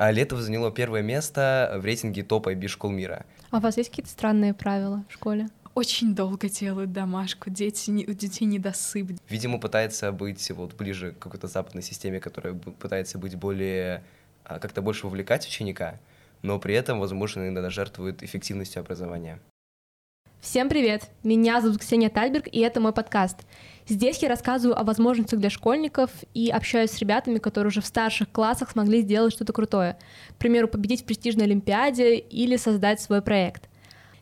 А Летово заняло первое место в рейтинге топ IB школ мира. А у вас есть какие-то странные правила в школе? Очень долго делают домашку, дети, не- у детей недосып. Видимо, пытается быть вот ближе к какой-то западной системе, которая пытается быть более, а, как-то больше вовлекать ученика, но при этом, возможно, иногда жертвует эффективностью образования. Всем привет! Меня зовут Ксения Тальберг, и это мой подкаст. Здесь я рассказываю о возможностях для школьников и общаюсь с ребятами, которые уже в старших классах смогли сделать что-то крутое. К примеру, победить в престижной олимпиаде или создать свой проект.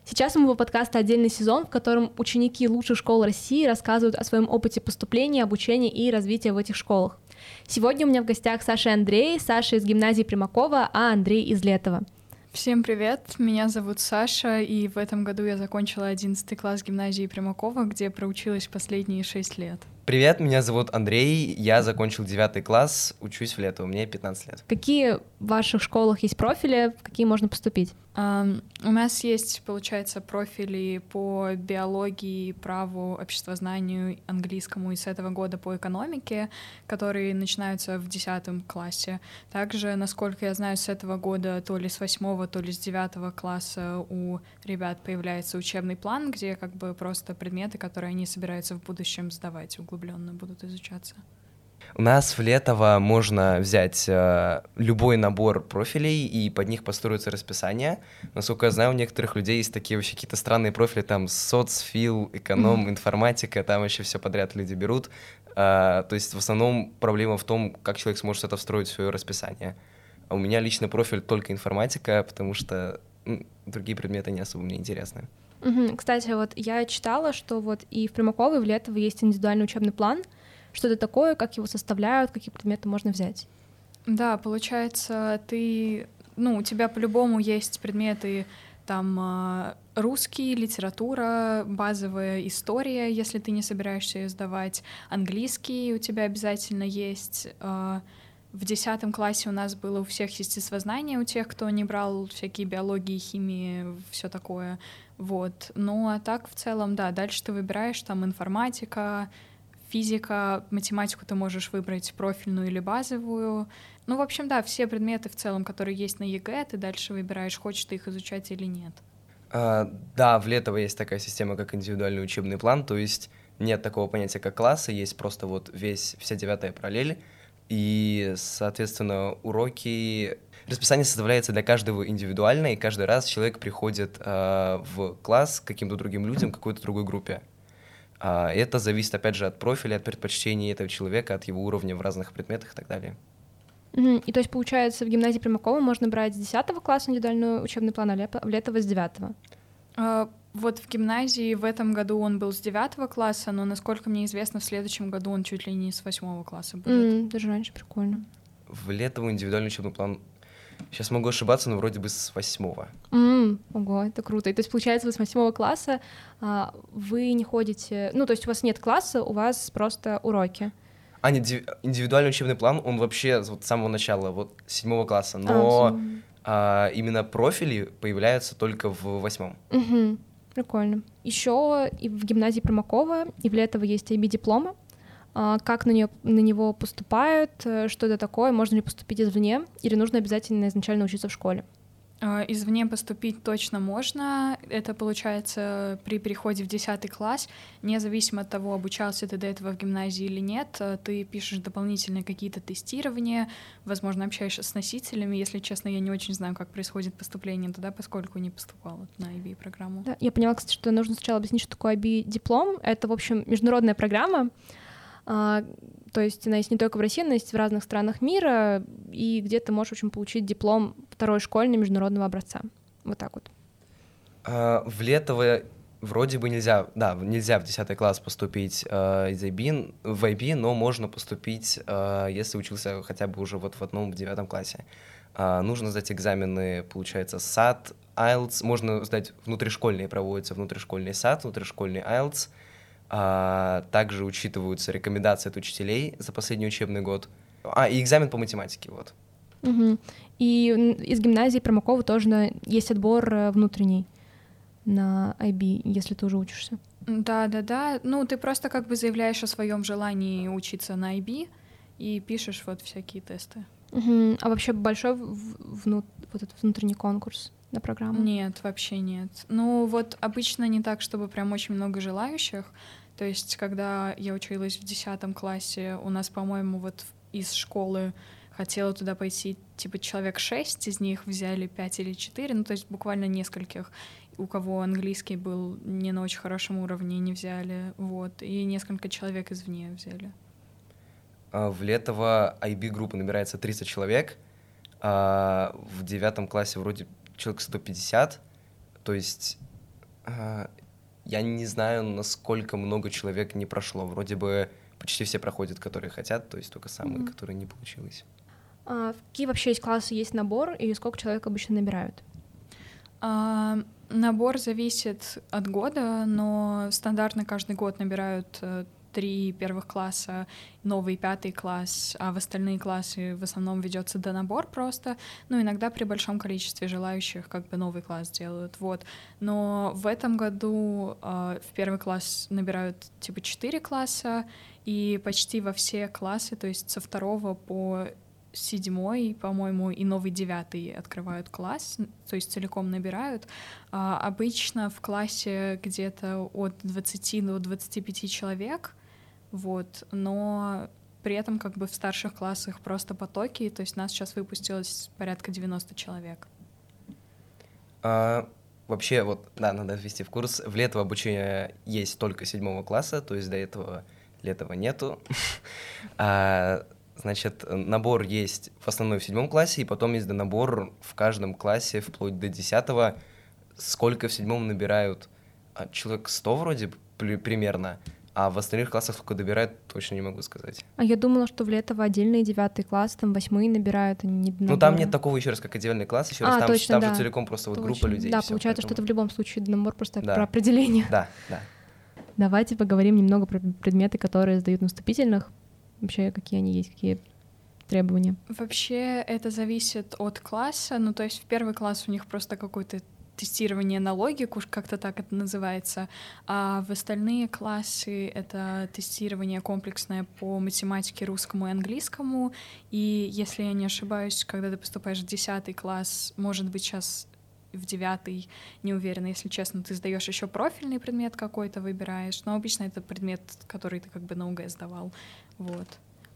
Сейчас у моего подкаста отдельный сезон, в котором ученики лучших школ России рассказывают о своем опыте поступления, обучения и развития в этих школах. Сегодня у меня в гостях Саша и Андрей. Саша из гимназии Примакова, а Андрей из Летова. Всем привет, меня зовут Саша, и в этом году я закончила 11 класс гимназии Примакова, где проучилась последние 6 лет. Привет, меня зовут Андрей, я закончил 9 класс, учусь в лето, мне 15 лет. Какие в ваших школах есть профили, в какие можно поступить? Ам, У нас есть, получается, профили по биологии, праву, обществознанию, английскому и с этого года по экономике, которые начинаются в 10 классе. Также, насколько я знаю, с этого года то ли с 8, то ли с 9 класса у ребят появляется учебный план, где как бы просто предметы, которые они собираются в будущем сдавать, углубленно будут изучаться. У нас в Летово можно взять э, любой набор профилей, и под них построится расписание. Насколько я знаю, у некоторых людей есть такие вообще какие-то странные профили, там соц, фил, эконом, информатика, там вообще все подряд люди берут. А, то есть в основном проблема в том, как человек сможет это встроить в свое расписание. А у меня лично профиль только информатика, потому что другие предметы не особо мне интересны. Кстати, вот я читала, что вот и в Примаково, и в Летово есть индивидуальный учебный план. Что это такое, как его составляют, какие предметы можно взять? Да, получается, ты, ну, у тебя по-любому есть предметы там а, русский, литература, базовая история, если ты не собираешься ее сдавать, английский у тебя обязательно есть. В десятом классе у нас было у всех естествознание, у тех, кто не брал всякие биологии, химии, все такое. Вот. Ну а так в целом, да, дальше ты выбираешь там информатика, физика, математику ты можешь выбрать профильную или базовую. Ну, в общем, да, все предметы в целом, которые есть на ЕГЭ, ты дальше выбираешь, хочешь ты их изучать или нет. А, да, в Летово есть такая система, как индивидуальный учебный план, то есть нет такого понятия, как класса, есть просто вот весь, вся девятая параллель, и, соответственно, уроки... Расписание составляется для каждого индивидуально, и каждый раз человек приходит а, в класс к каким-то другим людям, какой-то другой группе. А, это зависит, опять же, от профиля, от предпочтений этого человека, от его уровня в разных предметах и так далее. И то есть, получается, в гимназии Примакова можно брать с 10 класса индивидуальный учебный план, а Летово с 9 А, Вот в гимназии в этом году он был с девятого класса, но, насколько мне известно, в следующем году он чуть ли не с восьмого класса будет. М, Даже раньше прикольно. В Летово индивидуальный учебный план... Сейчас могу ошибаться, но вроде бы с восьмого. М, Ого, это круто. И то есть, получается, вы с 8 класса а, вы не ходите... Ну, то есть у вас нет класса, у вас просто уроки. А, нет, ди- индивидуальный учебный план, он вообще вот с самого начала, вот с седьмого класса, А, но всё. а, именно профили появляются только в восьмом. Мгм. Прикольно. Еще и в гимназии Примакова, и в Летово есть IB-дипломы. А, Как на, нее, на него поступают, э, что это такое, можно ли поступить извне, или нужно обязательно изначально учиться в школе? А, Извне поступить точно можно. Это получается при переходе в 10 класс, независимо от того, обучался ты до этого в гимназии или нет, э, ты пишешь дополнительные какие-то тестирования, возможно, общаешься с носителями. Если честно, я не очень знаю, как происходит поступление туда, поскольку не поступала на IB-программу. Да, я поняла, кстати, что нужно сначала объяснить, что такое IB-диплом. Это, в общем, международная программа, то есть она есть не только в России, она есть в разных странах мира, и где ты можешь, в общем, получить диплом второй школьный международного образца. Вот так вот. А, в Летово вроде бы нельзя, да, нельзя в 10 класс поступить а, из IB, в IB, но можно поступить, а, если учился хотя бы уже вот в одном, в девятом классе. А, нужно сдать экзамены, получается, САТ, IELTS, можно сдать внутришкольные, проводятся внутришкольный САТ, внутришкольный IELTS, А, также учитываются рекомендации от учителей за последний учебный год. А, и экзамен по математике, вот. Мгм. И из гимназии Промакова тоже на- есть отбор э, внутренний на IB, если ты уже учишься. Да, да, да. Ну, ты просто как бы заявляешь о своем желании учиться на IB и пишешь вот всякие тесты. Угу. А вообще большой вну... вот этот внутренний конкурс на программу? Нет, вообще нет. Ну вот обычно не так, чтобы прям очень много желающих. То есть, когда я училась в 10 классе, у нас, по-моему, вот из школы хотела туда пойти, типа, человек шесть, из них взяли пять или четыре, ну, то есть буквально нескольких, у кого английский был не на очень хорошем уровне, не взяли, вот, и несколько человек извне взяли. А, в Летово IB-группа набирается 30 человек, а в девятом классе вроде человек 150, то есть а, я не знаю, насколько много человек не прошло. Вроде бы почти все проходят, которые хотят, то есть только самые, mm-hmm. которые не получилось. А, какие вообще есть классы, есть набор, и сколько человек обычно набирают? А, набор зависит от года, но стандартно каждый год набирают э, три первых класса, новый пятый класс, а в остальные классы в основном ведется донабор просто. Ну, иногда при большом количестве желающих как бы новый класс делают, вот. Но в этом году э, в первый класс набирают типа четыре класса, и почти во все классы, то есть со второго по седьмой, по-моему, и новый девятый открывают класс, то есть целиком набирают. А, обычно в классе где-то от 20 до 25 человек, вот, но при этом как бы в старших классах просто потоки, то есть нас сейчас выпустилось порядка 90 человек. А, вообще, вот, да, надо ввести в курс. В лето обучение есть только седьмого класса, то есть до этого летого нету. а, значит, набор есть в основном в седьмом классе, и потом есть набор в каждом классе вплоть до десятого. Сколько в седьмом набирают? А, человек сто вроде примерно. А в остальных классах сколько добирают, точно не могу сказать. А я думала, что в Летово отдельный девятый класс, там восьмые набирают, а не Ну там нет такого еще раз, как отдельный класс, еще а, раз, там, точно, там да. же целиком просто точно. вот группа людей. Да, получается, поэтому... что это в любом случае набор просто да. про определение. Да, да. Давайте поговорим немного про предметы, которые сдают на вступительных. Вообще, какие они есть, какие требования? Вообще, это зависит от класса. Ну, то есть в первый класс у них просто какой-то тестирование на логику, как-то так это называется, а в остальные классы это тестирование комплексное по математике, русскому и английскому. И если я не ошибаюсь, когда ты поступаешь в 10 класс, может быть, сейчас в девятый, не уверена, если честно, ты сдаешь еще профильный предмет какой-то, выбираешь, но обычно это предмет, который ты как бы наугад сдавал, вот.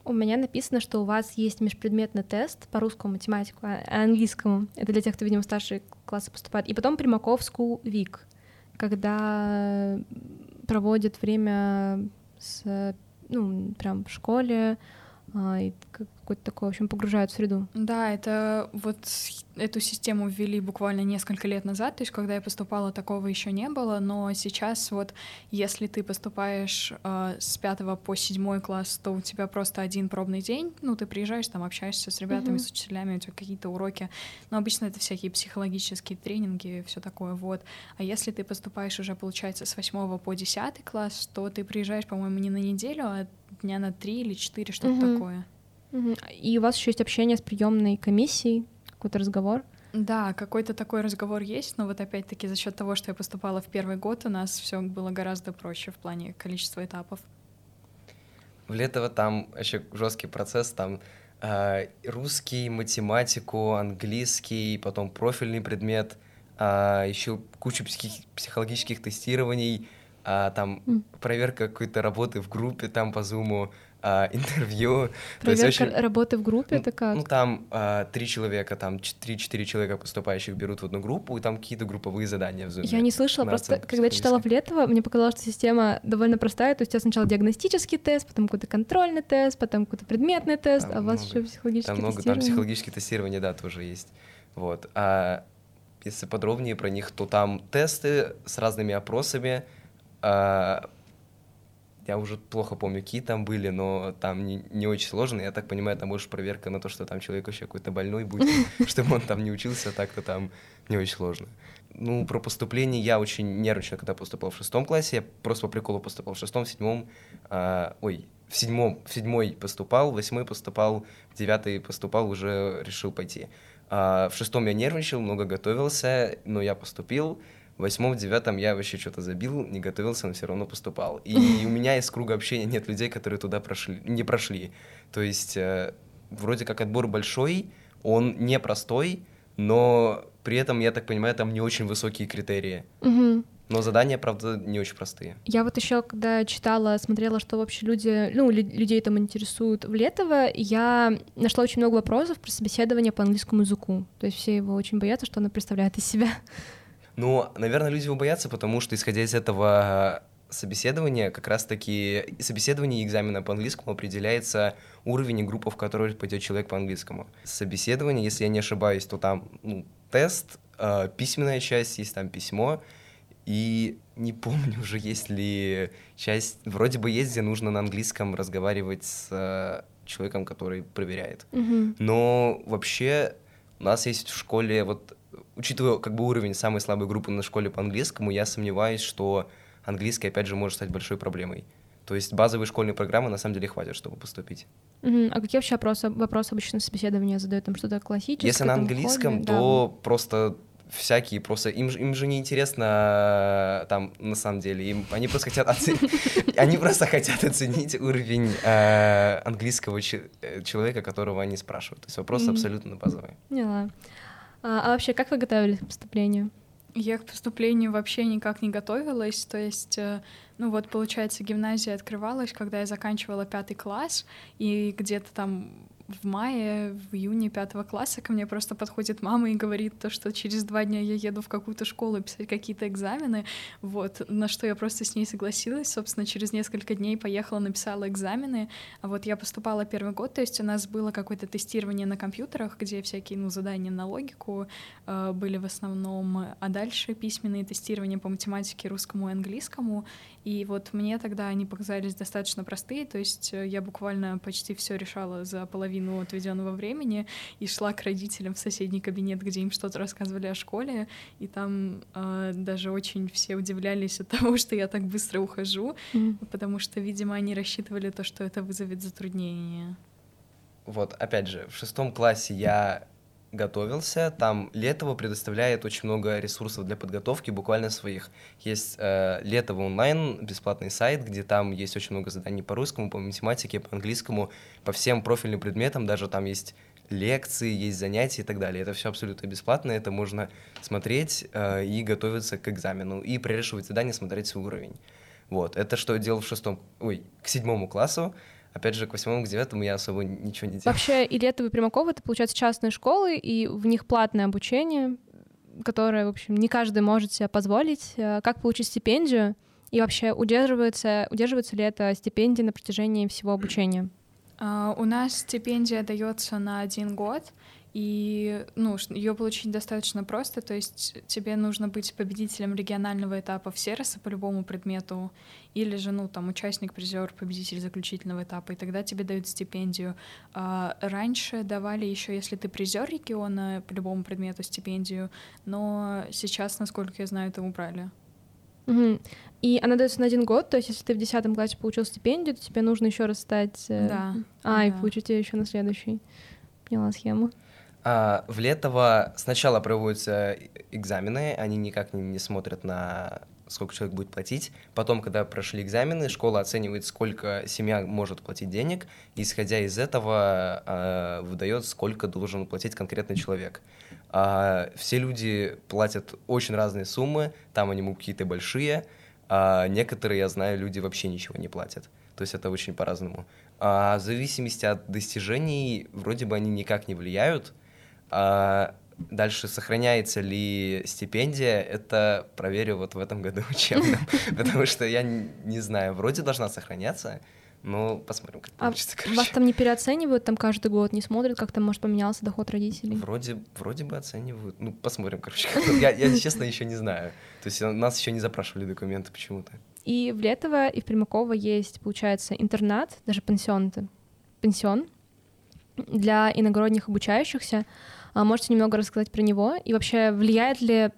У меня написано, что у вас есть межпредметный тест по русскому, математику, а английскому. Это для тех, кто, видимо, в старшие классы поступает. И потом Примаков School Week, когда проводят время с, ну, прям в школе, а, и какой-то такой, в общем, погружают в среду. Да, это вот эту систему ввели буквально несколько лет назад, то есть когда я поступала, такого еще не было, но сейчас вот если ты поступаешь э, с пятого по седьмой класс, то у тебя просто один пробный день, ну ты приезжаешь, там общаешься с ребятами, mm-hmm. с учителями, у тебя какие-то уроки, но обычно это всякие психологические тренинги, все такое вот. А если ты поступаешь уже, получается, с восьмого по десятый класс, то ты приезжаешь, по-моему, не на неделю, а дня на три или четыре, что-то mm-hmm. такое. И у вас еще есть общение с приемной комиссией, какой-то разговор? Да, какой-то такой разговор есть, но вот опять-таки за счет того, что я поступала в первый год, у нас все было гораздо проще в плане количества этапов. В Летово там еще жесткий процесс, там э, русский, математику, английский, потом профильный предмет, э, еще кучу психи- психологических тестирований, а, там mm. проверка какой-то работы в группе там по зуму, а, интервью. Проверка очень... работы в группе ну, это как? Ну там а, три человека, там три-четыре человека поступающих берут в одну группу, и там какие-то групповые задания в зуме. Я не слышала, просто когда читала в Летово, мне показалось, что система довольно простая, то есть у тебя сначала диагностический тест, потом какой-то контрольный тест, потом какой-то предметный тест, там а у вас еще психологический Там много, там психологические тестирования, да, тоже есть. Вот. А если подробнее про них, то там тесты с разными опросами, а, я уже плохо помню, какие там были, но там не, не очень сложно. Я так понимаю, там больше проверка на то, что там человек вообще какой-то больной будет, чтобы он там не учился, так-то там не очень сложно. Ну, про поступление я очень нервничал, когда поступал в шестом классе. Я просто по приколу поступал в шестом, в седьмом. А, ой, в седьмом, в седьмой поступал, в восьмой поступал, в девятый поступал, уже решил пойти. А, в шестом я нервничал, много готовился, но я поступил в восьмом, девятом я вообще что-то забил, не готовился, но все равно поступал. И у меня из круга общения нет людей, которые туда прошли, не прошли. То есть э, вроде как отбор большой, он непростой, но при этом, я так понимаю, там не очень высокие критерии. Мгм. Но задания, правда, не очень простые. Я вот еще, когда читала, смотрела, что вообще люди, ну, лю- людей там интересуют в Летово, я нашла очень много вопросов про собеседование по английскому языку. То есть все его очень боятся, что оно представляет из себя. Ну, наверное, люди его боятся, потому что, исходя из этого собеседования, как раз-таки собеседование и экзамена по английскому определяется уровень и группа, в которой пойдет человек по английскому. Собеседование, если я не ошибаюсь, то там ну, тест, э, письменная часть, есть там письмо, и не помню уже, есть ли часть, вроде бы есть, где нужно на английском разговаривать с э, человеком, который проверяет. Мгм. Но вообще у нас есть в школе, вот учитывая как бы уровень самой слабой группы на школе по английскому, я сомневаюсь, что английский опять же может стать большой проблемой. То есть базовой школьной программы на самом деле хватит, чтобы поступить. Мгм. А какие вообще вопросы, вопросы обычно собеседование задают? Там что-то классическое? Если на английском, хобби? то просто всякие просто им, же- им же не интересно там на самом деле им они просто хотят оценить они просто хотят оценить уровень э, английского э, человека которого они спрашивают то есть вопрос Мгм. абсолютно базовый Да. Поняла. А, а вообще, как вы готовились к поступлению? Я к поступлению вообще никак не готовилась, то есть, э, ну вот, получается, гимназия открывалась, когда я заканчивала пятый класс, и где-то там в мае, в июне пятого класса ко мне просто подходит мама и говорит то, что через два дня я еду в какую-то школу писать какие-то экзамены, вот, на что я просто с ней согласилась, собственно, через несколько дней поехала, написала экзамены, а вот я поступала первый год, то есть у нас было какое-то тестирование на компьютерах, где всякие, ну, задания на логику э, были в основном, а дальше письменные тестирования по математике, русскому и английскому, и вот мне тогда они показались достаточно простые, то есть я буквально почти все решала за половину отведенного времени и шла к родителям в соседний кабинет, где им что-то рассказывали о школе, и там э, даже очень все удивлялись от того, что я так быстро ухожу, Мгм. потому что, видимо, они рассчитывали то, что это вызовет затруднение. Вот, опять же, в шестом классе я готовился, там Летово предоставляет очень много ресурсов для подготовки, буквально своих. Есть э, Летово онлайн, бесплатный сайт, где там есть очень много заданий по русскому, по математике, по английскому, по всем профильным предметам, даже там есть лекции, есть занятия и так далее. Это все абсолютно бесплатно, это можно смотреть э, и готовиться к экзамену, и прорешивать задания, смотреть свой уровень. Вот, это что я делал в шестом, ой, к седьмому классу, Опять же, к восьмому, к девятому я особо ничего не делал. Вообще, и Летово, и Примакова — это, получается, частные школы, и в них платное обучение, которое, в общем, не каждый может себе позволить. Э, Как получить стипендию? И вообще, удерживается, удерживается ли эта стипендия на протяжении всего обучения? А, У нас стипендия дается на один год, и ну, ее получить достаточно просто, то есть тебе нужно быть победителем регионального этапа в Сероса по любому предмету, или же, ну, там, участник, призер, победитель заключительного этапа, и тогда тебе дают стипендию. А, Раньше давали еще, если ты призер региона по любому предмету стипендию, но сейчас, насколько я знаю, это убрали. Мгм. И она дается на один год, то есть если ты в десятом классе получил стипендию, то тебе нужно еще раз стать... э, Да. А, и да. получить ее еще на следующий. Поняла схему. А, в Летово сначала проводятся экзамены, они никак не, не смотрят на сколько человек будет платить. Потом, когда прошли экзамены, школа оценивает, сколько семья может платить денег, исходя из этого э, выдает, сколько должен платить конкретный человек. А, все люди платят очень разные суммы, там они могут какие-то большие, а некоторые, я знаю, люди вообще ничего не платят. То есть это очень по-разному. А в зависимости от достижений, вроде бы они никак не влияют, а дальше сохраняется ли стипендия, это проверю вот в этом году учебном, потому что я не знаю, вроде должна сохраняться, но посмотрим, как А получится. Вас короче. там не переоценивают там каждый год, не смотрят, как там, может, поменялся доход родителей? Вроде, вроде бы оценивают. Ну, посмотрим, короче. Я, я, честно, еще не знаю. То есть э, нас еще не запрашивали документы почему-то. И в Летово, и в Примаково есть, получается, интернат, даже пансион, пансион для иногородних обучающихся. А Можете немного рассказать про него? И вообще, влияет ли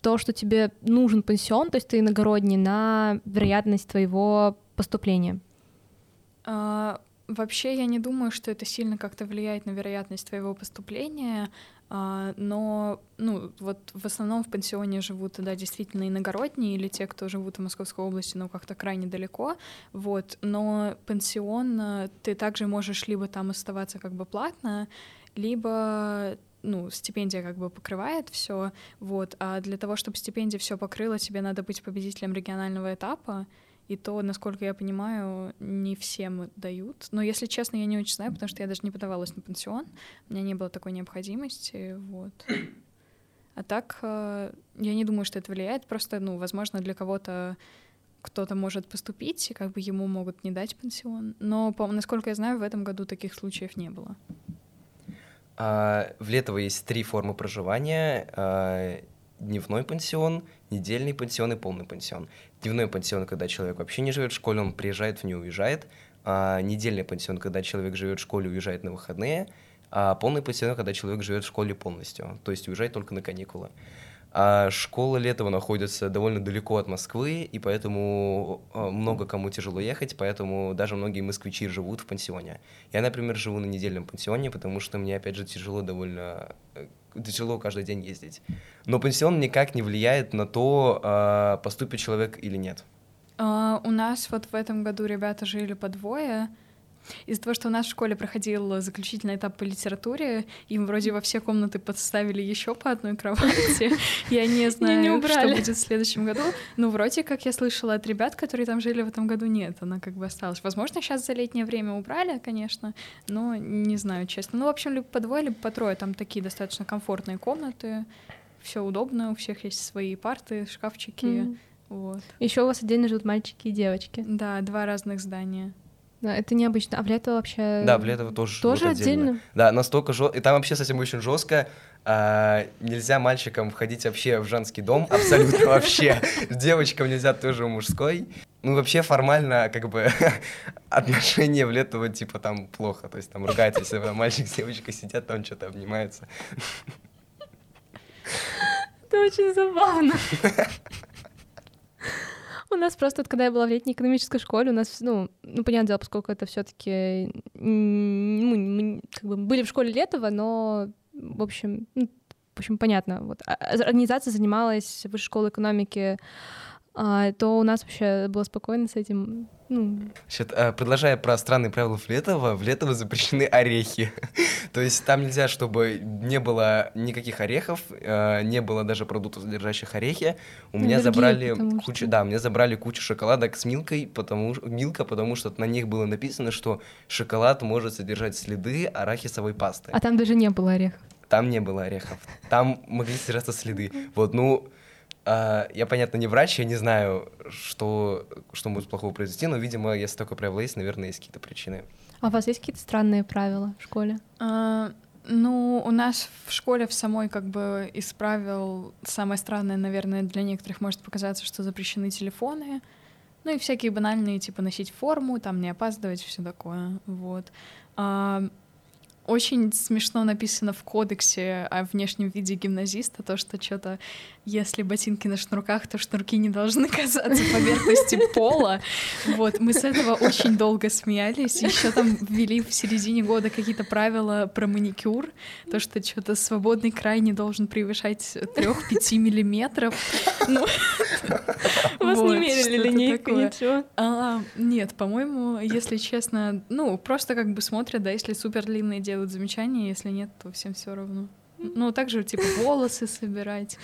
то, что тебе нужен пансион, то есть ты иногородний, на вероятность твоего поступления? А, Вообще, я не думаю, что это сильно как-то влияет на вероятность твоего поступления. А, но, ну, вот в основном в пансионе живут, да, действительно иногородние или те, кто живут в Московской области, но как-то крайне далеко, вот, но пансион э, ты также можешь либо там оставаться как бы платно, либо ну, стипендия как бы покрывает все, вот, а для того, чтобы стипендия все покрыла, тебе надо быть победителем регионального этапа, и то, насколько я понимаю, не всем дают. Но, если честно, я не очень знаю, потому что я даже не подавалась на пенсион, у меня не было такой необходимости, вот. А так, э, я не думаю, что это влияет, просто, ну, возможно, для кого-то кто-то может поступить, и как бы ему могут не дать пенсион. Но, по, насколько я знаю, в этом году таких случаев не было. А, в Летово есть три формы проживания. А, дневной пансион, недельный пансион и полный пансион. Дневной пансион, когда человек вообще не живет в школе, он приезжает в нее, уезжает. А недельный пансион, когда человек живет в школе, уезжает на выходные. А полный пансион, когда человек живет в школе полностью, то есть уезжает только на каникулы. А школа Летова находится довольно далеко от Москвы, и поэтому а, много кому тяжело ехать, поэтому даже многие москвичи живут в пансионе. Я, например, живу на недельном пансионе, потому что мне, опять же, тяжело довольно э, тяжело каждый день ездить. Но пансион никак не влияет на то, а, поступит человек или нет. Uh, у нас вот в этом году ребята жили по двое, из-за того, что у нас в школе проходил заключительный этап по литературе, им вроде во все комнаты подставили еще по одной кровати. Я не знаю, что будет в следующем году. Но вроде как я слышала от ребят, которые там жили в этом году, нет, она как бы осталась. Возможно, сейчас за летнее время убрали, конечно, но не знаю, честно. Ну, в общем, либо по двое, либо по трое. Там такие достаточно комфортные комнаты, все удобно, у всех есть свои парты, шкафчики. Вот. Еще у вас отдельно живут мальчики и девочки. Да, два разных здания. Да, это необычно. А в Летово вообще... Да, в Летово тоже Тоже отдельно? отдельно? Да, настолько жестко. И там вообще совсем очень жестко. А, нельзя мальчикам входить вообще в женский дом, абсолютно вообще. Девочкам нельзя тоже мужской. Ну, вообще формально, как бы, отношения в Летово, типа, там плохо. То есть там ругаются, если мальчик с девочкой сидят, там что-то обнимаются. Это очень забавно. У нас просто, когда я была в летней экономической школе, у нас, ну, ну понятное дело, поскольку это все таки ну, мы как бы были в школе Летова, но, в общем, ну, в общем, понятно. Вот. А, а, организация занималась высшей школой экономики а, то у нас вообще было спокойно с этим. Ну... Значит, а, продолжая про странные правила в Летово, в Летово запрещены орехи. То есть там нельзя, чтобы не было никаких орехов, а, не было даже продуктов, содержащих орехи. У меня забрали кучу, да, мне забрали кучу шоколадок с милкой, потому милка, потому что на них было написано, что шоколад может содержать следы арахисовой пасты. А там даже не было орехов. Там не было орехов. Там могли содержаться следы. Вот, ну, Uh, я, понятно, не врач, я не знаю, что, что может плохого произойти, но, видимо, если такое правило есть, наверное, есть какие-то причины. А у вас есть какие-то странные правила в школе? Uh, ну, у нас в школе в самой как бы из правил самое странное, наверное, для некоторых может показаться, что запрещены телефоны, ну и всякие банальные, типа носить форму, там не опаздывать, все такое, вот. Uh, очень смешно написано в кодексе о внешнем виде гимназиста, то, что что-то, если ботинки на шнурках, то шнурки не должны касаться поверхности пола. Вот, мы с этого очень долго смеялись. Еще там ввели в середине года какие-то правила про маникюр, то, что что-то свободный край не должен превышать 3-5 миллиметров. Ну, Вас не мерили линейку, ничего? А, нет, по-моему, если честно, ну, просто как бы смотрят, да, если супер длинные делают замечания, если нет, то всем все равно. Ну, также, типа, волосы собирать.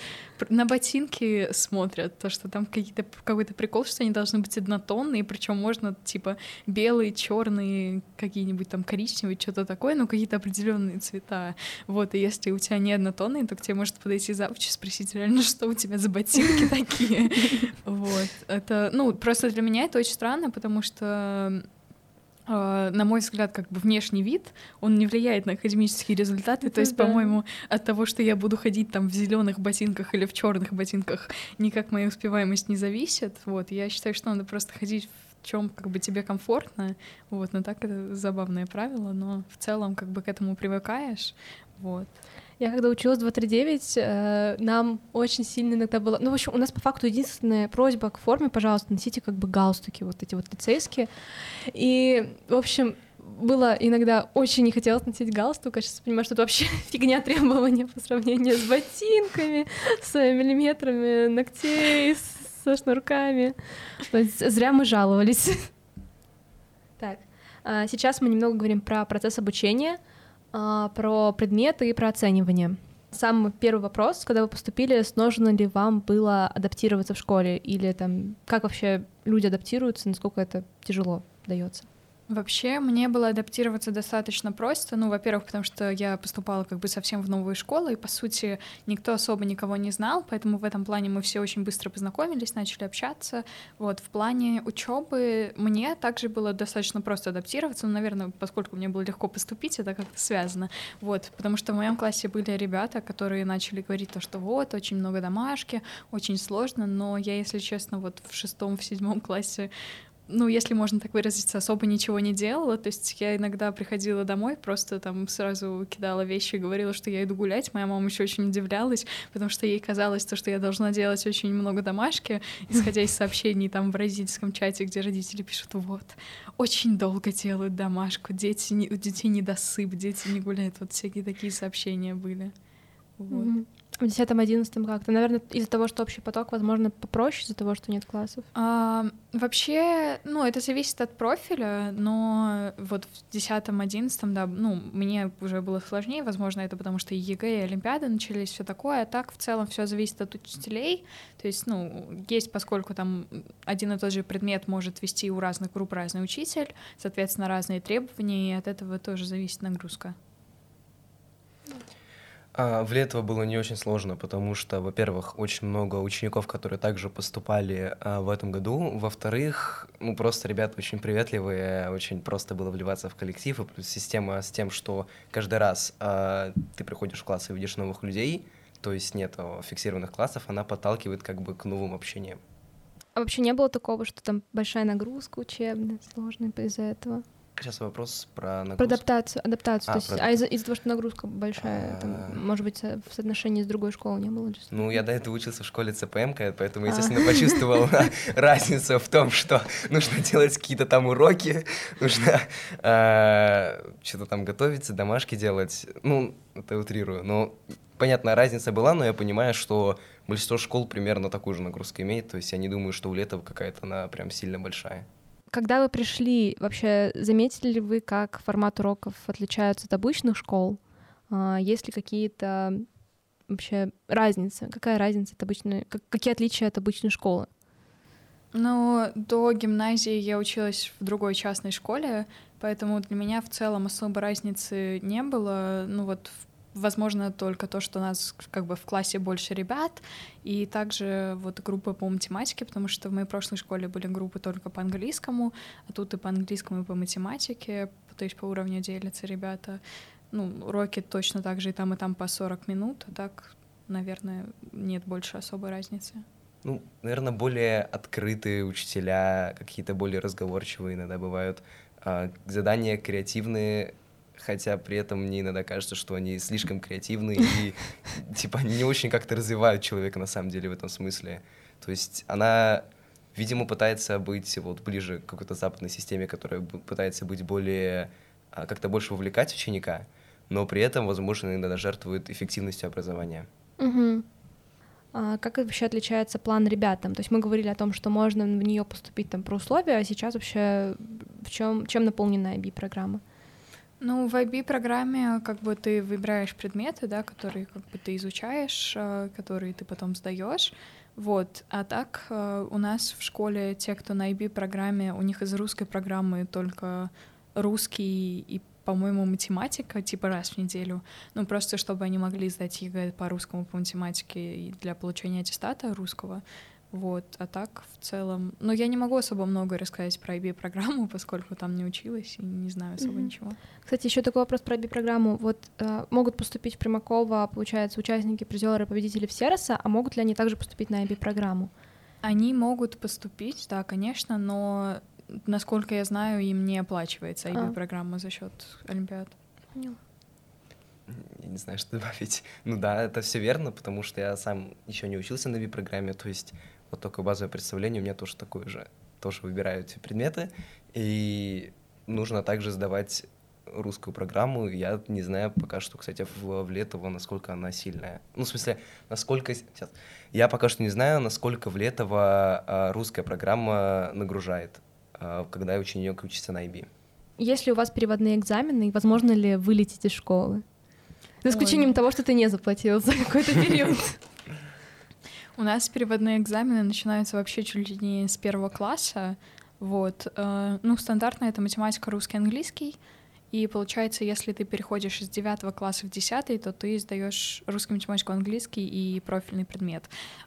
На ботинки смотрят, то, что там какие-то, какой-то прикол, что они должны быть однотонные, причем можно, типа, белые, черные, какие-нибудь там коричневые, что-то такое, но какие-то определенные цвета. Вот, и если у тебя не однотонные, то к тебе может подойти завуч и спросить, реально, что у тебя за ботинки такие? Вот. Это, ну, просто для меня это очень странно, потому что на мой взгляд, как бы внешний вид, он не влияет на академические результаты. Это То есть, да. по-моему, от того, что я буду ходить там в зеленых ботинках или в черных ботинках, никак моя успеваемость не зависит. Вот, я считаю, что надо просто ходить в чем как бы тебе комфортно. Вот, но так это забавное правило, но в целом как бы к этому привыкаешь. Вот. Я когда училась 239, э, нам очень сильно иногда было... Ну, в общем, у нас по факту единственная просьба к форме, пожалуйста, носите как бы галстуки вот эти вот лицейские. И, в общем, было иногда очень не хотелось носить галстук, а сейчас понимаю, что это вообще фигня требования по сравнению с ботинками, с миллиметрами ногтей, со шнурками. Зря мы жаловались. Так, а, сейчас мы немного говорим про процесс обучения, про предметы и про оценивание. Самый первый вопрос, когда вы поступили, сложно ли вам было адаптироваться в школе? Или там, как вообще люди адаптируются, насколько это тяжело дается? Вообще, мне было адаптироваться достаточно просто. Ну, во-первых, потому что я поступала как бы совсем в новую школу, и, по сути, никто особо никого не знал, поэтому в этом плане мы все очень быстро познакомились, начали общаться. Вот, в плане учебы мне также было достаточно просто адаптироваться, ну, наверное, поскольку мне было легко поступить, это как-то связано. Вот, потому что в моем классе были ребята, которые начали говорить то, что вот, очень много домашки, очень сложно, но я, если честно, вот в шестом, в седьмом классе ну, если можно так выразиться, особо ничего не делала. То есть я иногда приходила домой, просто там сразу кидала вещи и говорила, что я иду гулять. Моя мама еще очень удивлялась, потому что ей казалось, то, что я должна делать очень много домашки, исходя из сообщений там в родительском чате, где родители пишут, вот, очень долго делают домашку, дети не, у детей недосып, дети не гуляют. Вот всякие такие сообщения были. Вот. Mm-hmm. В десятом-одиннадцатом как-то? Наверное, из-за того, что общий поток, возможно, попроще из-за того, что нет классов? А, вообще, ну, это зависит от профиля, но вот в десятом-одиннадцатом, да, ну, мне уже было сложнее, возможно, это потому что и ЕГЭ, и Олимпиады начались, все такое, а так в целом все зависит от учителей, то есть, ну, есть, поскольку там один и тот же предмет может вести у разных групп разный учитель, соответственно, разные требования, и от этого тоже зависит нагрузка. А, в Летово было не очень сложно, потому что, во-первых, очень много учеников, которые также поступали а, в этом году. Во-вторых, ну просто ребята очень приветливые, очень просто было вливаться в коллектив. И плюс система с тем, что каждый раз а, ты приходишь в класс и видишь новых людей, то есть нет фиксированных классов, она подталкивает как бы к новым общениям. А вообще не было такого, что там большая нагрузка учебная, сложная из-за этого? Сейчас вопрос про нагрузку. Про адаптацию, адаптацию. А, то есть, про... а из-за, из того, что нагрузка большая, а... там, может быть, в соотношении с другой школой не было? Ну, я до этого учился в школе ЦПМ, поэтому, а. естественно, почувствовал разницу в том, что нужно делать какие-то там уроки, нужно а, что-то там готовиться, домашки делать. Ну, это утрирую. Но, понятно, разница была, но я понимаю, что большинство школ примерно такую же нагрузку имеет. То есть я не думаю, что у Летова какая-то она прям сильно большая. Когда вы пришли, вообще заметили ли вы, как формат уроков отличается от обычных школ? А, есть ли какие-то вообще разницы? Какая разница от обычной, как, какие отличия от обычной школы? Ну, до гимназии я училась в другой частной школе, поэтому для меня в целом особо разницы не было. Ну вот в возможно, только то, что у нас как бы в классе больше ребят, и также вот группы по математике, потому что в моей прошлой школе были группы только по английскому, а тут и по английскому, и по математике, то есть по уровню делятся ребята. Ну, уроки точно так же и там, и там по 40 минут, а так, наверное, нет больше особой разницы. Ну, наверное, более открытые учителя, какие-то более разговорчивые иногда бывают. А, задания креативные хотя при этом мне иногда кажется, что они слишком креативны и типа не очень как-то развивают человека на самом деле в этом смысле. То есть она, видимо, пытается быть вот ближе к какой-то западной системе, которая пытается быть более а, как-то больше вовлекать ученика, но при этом, возможно, иногда жертвует эффективностью образования. Угу. А как вообще отличается план ребятам? То есть мы говорили о том, что можно в нее поступить там про условия, а сейчас вообще в чем чем наполнена IB-программа? Ну, в IB-программе как бы ты выбираешь предметы, да, которые как бы ты изучаешь, э, которые ты потом сдаешь. Вот. А так э, у нас в школе те, кто на IB-программе, у них из русской программы только русский и по-моему, математика, типа раз в неделю, ну, просто чтобы они могли сдать ЕГЭ по русскому, по математике и для получения аттестата русского. Вот, а так в целом... Но я не могу особо много рассказать про IB-программу, поскольку там не училась и не знаю особо mm-hmm. ничего. Кстати, еще такой вопрос про IB-программу. Вот э, могут поступить в Примакова, получается, участники, призеры, победители Всероса, а могут ли они также поступить на IB-программу? Они могут поступить, да, конечно, но, насколько я знаю, им не оплачивается IB-программа а. за счет Олимпиад. Поняла я не знаю, что добавить. Ну да, это все верно, потому что я сам еще не учился на ви-программе, то есть вот только базовое представление у меня тоже такое же. Тоже выбираю эти предметы. И нужно также сдавать русскую программу. Я не знаю пока что, кстати, в, в Летово, насколько она сильная. Ну, в смысле, насколько... Сейчас. Я пока что не знаю, насколько в Летово а, русская программа нагружает, а, когда ученик учится на IB. Есть ли у вас переводные экзамены, и возможно ли вылететь из школы? За исключением Ой. того, что ты не заплатил за какой-то период. У нас переводные экзамены начинаются вообще чуть ли не с первого класса. Вот. Э, ну, стандартно это математика, русский, английский. И получается, если ты переходишь из девятого класса в десятый, то ты сдаешь русский, математику, английский и профильный предмет.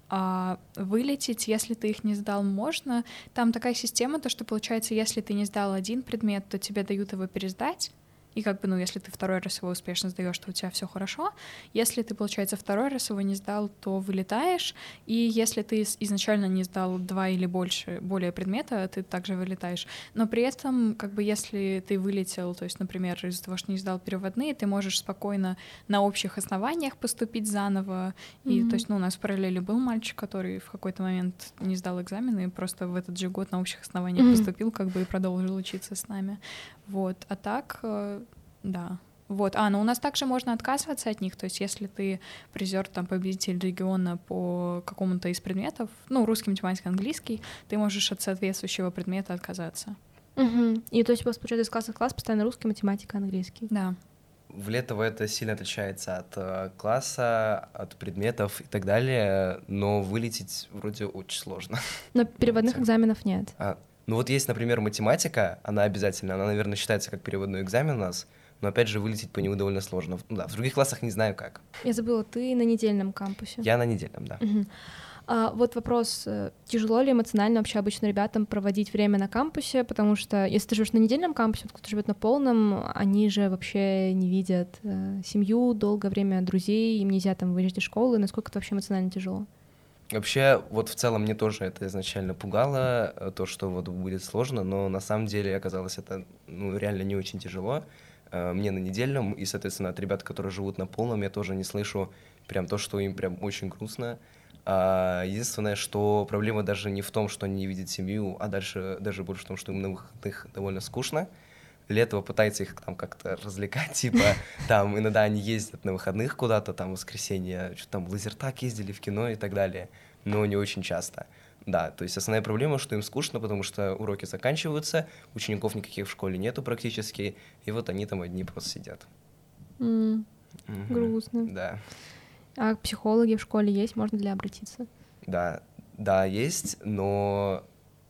А вылететь, если ты их не сдал, можно. Там такая система, то что получается, если ты не сдал один предмет, то тебе дают его пересдать. И как бы, ну, если ты второй раз его успешно сдаешь, то у тебя все хорошо. Если ты, получается, второй раз его не сдал, то вылетаешь. И если ты изначально не сдал два или больше, более предмета, ты также вылетаешь. Но при этом, как бы, если ты вылетел, то есть, например, из-за того, что не сдал переводные, ты можешь спокойно на общих основаниях поступить заново. И, mm-hmm. то есть, ну, у нас в параллели был мальчик, который в какой-то момент не сдал экзамены и просто в этот же год на общих основаниях mm-hmm. поступил, как бы, и продолжил учиться с нами. Вот. А так, э, да. Вот. А, ну у нас также можно отказываться от них. То есть, если ты призер, там, победитель региона по какому-то из предметов, ну, русский, математика, английский, ты можешь от соответствующего предмета отказаться. Угу. И то есть у вас, получается, из класса в класс постоянно русский, математика, английский? Да. В Летово это сильно отличается от э, класса, от предметов и так далее, но вылететь вроде очень сложно. Но переводных экзаменов нет. А, ну вот есть, например, математика, она обязательно, она, наверное, считается как переводной экзамен у нас, но опять же вылететь по нему довольно сложно. Ну, да, в других классах не знаю как. Я забыла, ты на недельном кампусе? Я на недельном, да. Угу. А, вот вопрос, э, тяжело ли эмоционально вообще обычно ребятам проводить время на кампусе, потому что если ты живешь на недельном кампусе, кто-то живет на полном, они же вообще не видят э, семью долгое время, друзей, им нельзя там выезжать из школы, насколько это вообще эмоционально тяжело? Вообще, вот в целом мне тоже это изначально пугало, э, то, что вот будет сложно, но на самом деле оказалось это ну, реально не очень тяжело. Э, мне на недельном, и, соответственно, от ребят, которые живут на полном, я тоже не слышу прям то, что им прям очень грустно. А единственное, что проблема даже не в том, что они не видят семью, а дальше даже больше в том, что им на выходных довольно скучно. Летово пытается их там как-то развлекать, типа, там иногда они ездят на выходных куда-то, там, в воскресенье, что там, в лазертак ездили в кино и так далее, но не очень часто. Да, то есть основная проблема, что им скучно, потому что уроки заканчиваются, учеников никаких в школе нету практически, и вот они там одни просто сидят. Mm, угу. Грустно. Да. А психологи в школе есть, можно ли обратиться? Да, да, есть, но...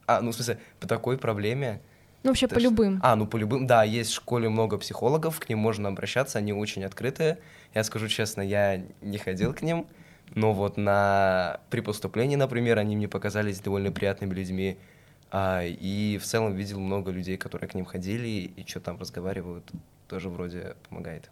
А, ну, в смысле, по такой проблеме... Ну, вообще по любым. А, ну, по любым, да, есть в школе много психологов, к ним можно обращаться, они очень открытые. Я скажу честно, я не ходил к ним, но вот на... при поступлении, например, они мне показались довольно приятными людьми. А, и в целом видел много людей, которые к ним ходили и что там разговаривают, тоже вроде помогает.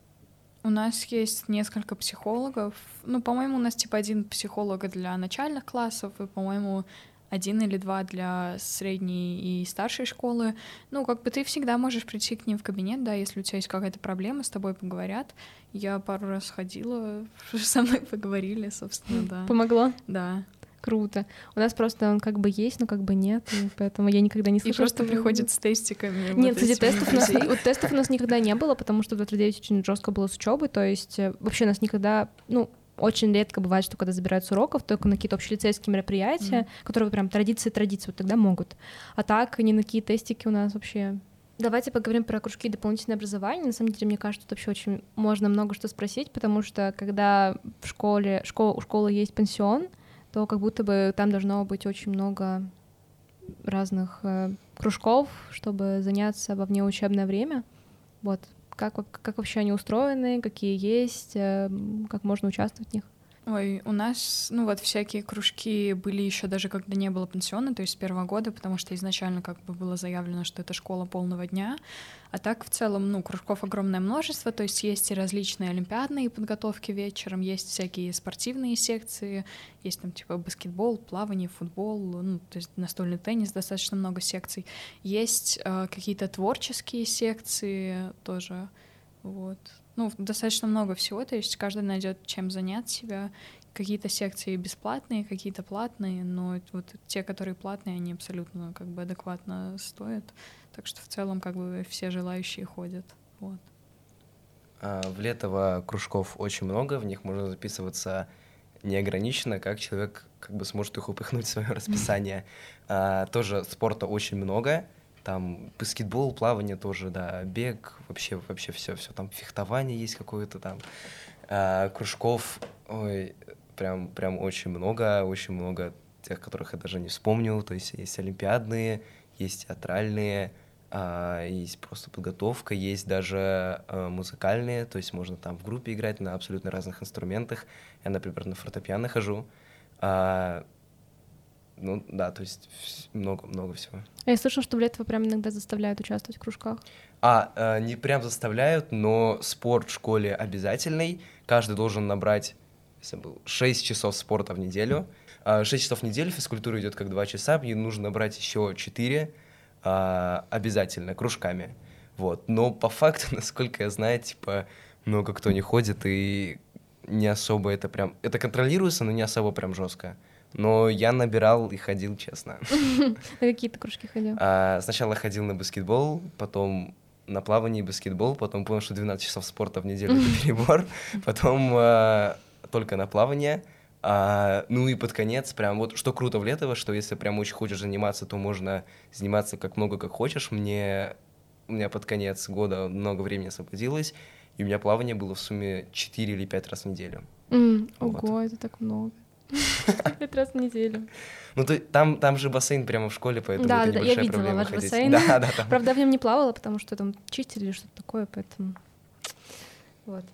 У нас есть несколько психологов. Ну, по-моему, у нас типа один психолог для начальных классов, и, по-моему, один или два для средней и старшей школы. Ну, как бы ты всегда можешь прийти к ним в кабинет, да, если у тебя есть какая-то проблема, с тобой поговорят. Я пару раз ходила, со мной поговорили, собственно, да. Помогло? Да. Круто. У нас просто он как бы есть, но как бы нет, и поэтому я никогда не слышала. И просто приходит с тестиками. Нет, вот кстати, тестов у нас, вот тестов у нас никогда не было, потому что в 29 очень жестко было с учебой, то есть э, вообще нас никогда, ну, очень редко бывает, что когда забирают с уроков, только на какие-то общелицейские мероприятия, mm. которые прям традиции традиции, вот тогда могут. А так ни на какие тестики у нас вообще Давайте поговорим про кружки и дополнительное образование. На самом деле, мне кажется, тут вообще очень можно много что спросить, потому что когда в школе, школа, у школы есть пансион, то как будто бы там должно быть очень много разных э, кружков, чтобы заняться во внеучебное время. Вот как, как вообще они устроены, какие есть, э, как можно участвовать в них? Ой, у нас, ну вот всякие кружки были еще даже когда не было пансиона, то есть с первого года, потому что изначально как бы было заявлено, что это школа полного дня, а так в целом, ну, кружков огромное множество, то есть есть и различные олимпиадные подготовки вечером, есть всякие спортивные секции, есть там типа баскетбол, плавание, футбол, ну, то есть настольный теннис, достаточно много секций, есть э, какие-то творческие секции тоже, вот. Ну, достаточно много всего, то есть каждый найдет чем занять себя. Какие-то секции бесплатные, какие-то платные, но вот те, которые платные, они абсолютно как бы адекватно стоят. Так что в целом как бы все желающие ходят. Вот. А, в Летово кружков очень много, в них можно записываться неограниченно, как человек как бы сможет их упихнуть в свое расписание. А, тоже спорта очень много, там баскетбол, плавание тоже, да, бег, вообще, вообще все, все там фехтование есть какое-то там, а, кружков, ой, прям, прям очень много, очень много тех, которых я даже не вспомнил, то есть есть олимпиадные, есть театральные, а, есть просто подготовка, есть даже а, музыкальные, то есть можно там в группе играть на абсолютно разных инструментах. Я, например, на фортепиано хожу. А, ну да, то есть много-много всего. А я слышала, что в Летово прям иногда заставляют участвовать в кружках. А, э, не прям заставляют, но спорт в школе обязательный. Каждый должен набрать, если был, 6 часов спорта в неделю. 6 часов в неделю физкультура идет как 2 часа, и нужно набрать еще 4 а, обязательно кружками. Вот. Но по факту, насколько я знаю, типа, много кто не ходит, и не особо это прям... Это контролируется, но не особо прям жестко. Но я набирал и ходил, честно. На какие то кружки ходил? А, сначала ходил на баскетбол, потом на плавание и баскетбол, потом понял, что 12 часов спорта в неделю — это перебор, потом а, только на плавание, а, ну и под конец, прям вот что круто в Летово, что если прям очень хочешь заниматься, то можно заниматься как много, как хочешь. Мне у меня под конец года много времени освободилось, и у меня плавание было в сумме 4 или 5 раз в неделю. Mm, вот. Ого, это так много. Пять раз в неделю. Ну, то, там, там же бассейн прямо в школе, поэтому да, это да, небольшая я видела проблема ваш ходить. бассейн. Да, да, там. Правда, в нем не плавала, потому что там чистили или что-то такое, поэтому... Вот.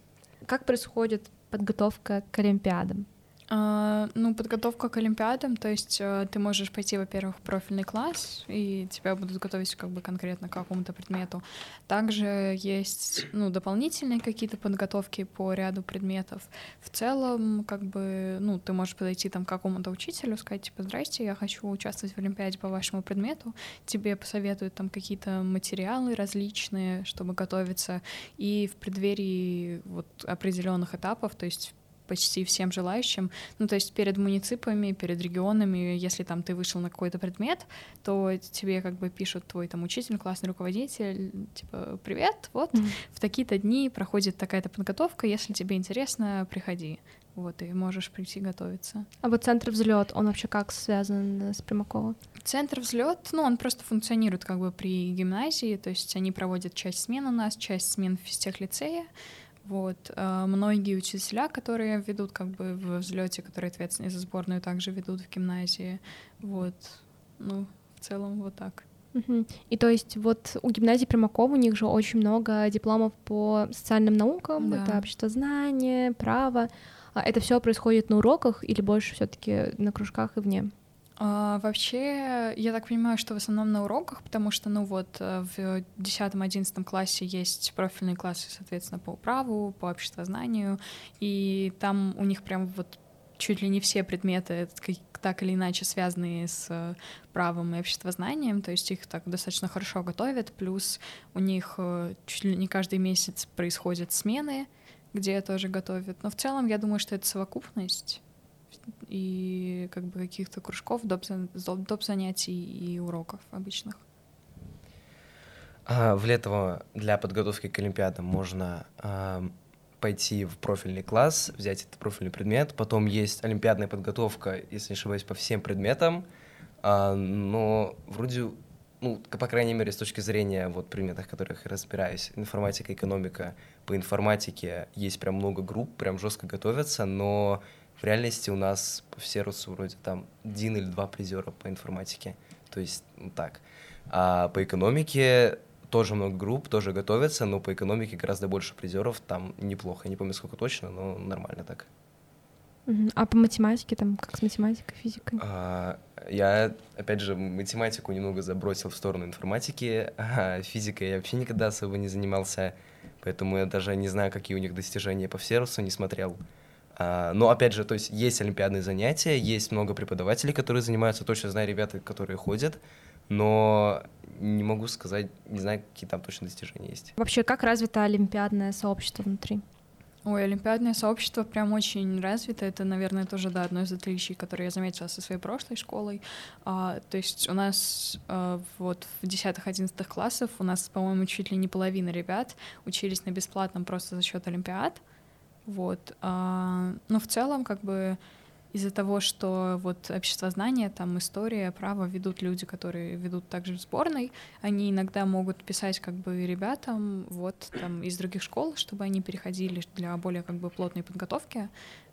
Как происходит подготовка к Олимпиадам? А, ну, подготовка к Олимпиадам, то есть э, ты можешь пойти, во-первых, в профильный класс, и тебя будут готовить как бы конкретно к какому-то предмету. Также есть, ну, дополнительные какие-то подготовки по ряду предметов. В целом, как бы, ну, ты можешь подойти там к какому-то учителю, сказать, типа, здрасте, я хочу участвовать в Олимпиаде по вашему предмету. Тебе посоветуют там какие-то материалы различные, чтобы готовиться. И в преддверии вот определенных этапов, то есть почти всем желающим. Ну, то есть перед муниципами, перед регионами, если там ты вышел на какой-то предмет, то тебе как бы пишут твой там учитель, классный руководитель, типа, привет, вот, mm-hmm. в такие-то дни проходит такая-то подготовка, если тебе интересно, приходи. Вот, и можешь прийти готовиться. А вот центр взлет, он вообще как связан с Примакова? Центр взлет, ну, он просто функционирует как бы при гимназии, то есть они проводят часть смен у нас, часть смен в физтех-лицее, вот. А многие учителя, которые ведут как бы в взлете, которые ответственны за сборную, также ведут в гимназии. Вот. Ну, в целом вот так. И то есть вот у гимназии Примакова у них же очень много дипломов по социальным наукам, да. это обществознание, право. А это все происходит на уроках или больше все-таки на кружках и вне? А, вообще, я так понимаю, что в основном на уроках, потому что, ну вот, э, в 10-11 классе есть профильные классы, соответственно, по праву, по обществознанию, и там у них прям вот чуть ли не все предметы так или иначе связанные с э, правом и обществознанием, то есть их так достаточно хорошо готовят, плюс у них э, чуть ли не каждый месяц происходят смены, где тоже готовят. Но в целом я думаю, что это совокупность и как бы каких-то кружков, доп. доп занятий и уроков обычных. А, в Летово для подготовки к Олимпиадам можно а, пойти в профильный класс, взять этот профильный предмет. Потом есть олимпиадная подготовка, если не ошибаюсь, по всем предметам. А, но вроде, ну, по крайней мере, с точки зрения вот предметов, которых я разбираюсь, информатика, экономика, по информатике есть прям много групп, прям жестко готовятся, но в реальности у нас по Всерусу вроде там один или два призера по информатике. То есть, ну так. А по экономике тоже много групп, тоже готовятся, но по экономике гораздо больше призеров, там неплохо. Я не помню, сколько точно, но нормально так. А по математике там как с математикой, физикой? А, я, опять же, математику немного забросил в сторону информатики, а физикой я вообще никогда особо не занимался, поэтому я даже не знаю, какие у них достижения по Всерусу, не смотрел. А, но опять же, то есть есть олимпиадные занятия, есть много преподавателей, которые занимаются, точно знаю ребята, которые ходят. но не могу сказать, не знаю, какие там точно достижения есть. Вообще, как развито олимпиадное сообщество внутри? Ой, олимпиадное сообщество прям очень развито. Это, наверное, тоже, да, одно из отличий, которое я заметила со своей прошлой школой. А, то есть у нас а, вот в 10-11 классах у нас, по-моему, чуть ли не половина ребят учились на бесплатном просто за счет олимпиад. Вот. А, но в целом, как бы, из-за того, что вот общество знания, там история, право ведут люди, которые ведут также в сборной, они иногда могут писать как бы ребятам вот там из других школ, чтобы они переходили для более как бы плотной подготовки.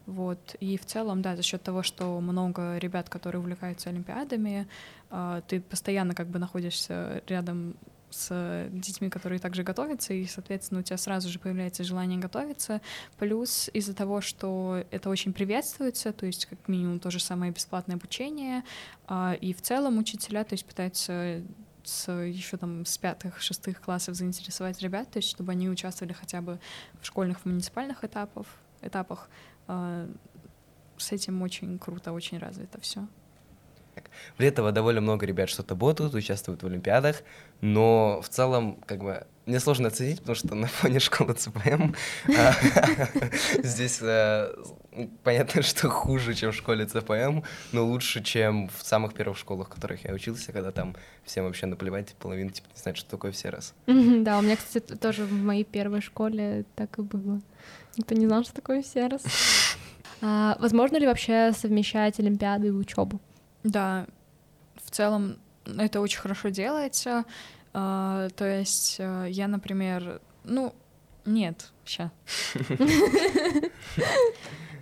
Вот. И в целом, да, за счет того, что много ребят, которые увлекаются олимпиадами, а, ты постоянно как бы находишься рядом с детьми, которые также готовятся, и, соответственно, у тебя сразу же появляется желание готовиться. Плюс из-за того, что это очень приветствуется, то есть как минимум то же самое бесплатное обучение, а, и в целом учителя, то есть пытаются с еще там с пятых, шестых классов заинтересовать ребят, то есть чтобы они участвовали хотя бы в школьных, в муниципальных этапах, этапах. С этим очень круто, очень развито все. В Летово довольно много ребят что-то ботают, участвуют в Олимпиадах, но в целом, как бы, мне сложно оценить, потому что на фоне школы ЦПМ а, здесь э, понятно, что хуже, чем в школе ЦПМ, но лучше, чем в самых первых школах, в которых я учился, когда там всем вообще наплевать, половина типа не знает, что такое все раз. Да, у меня, кстати, тоже в моей первой школе так и было. Никто не знал, что такое все раз. А, возможно ли вообще совмещать Олимпиады и учебу? Да, в целом это очень хорошо делается. Uh, то есть uh, я, например, ну, нет, ща.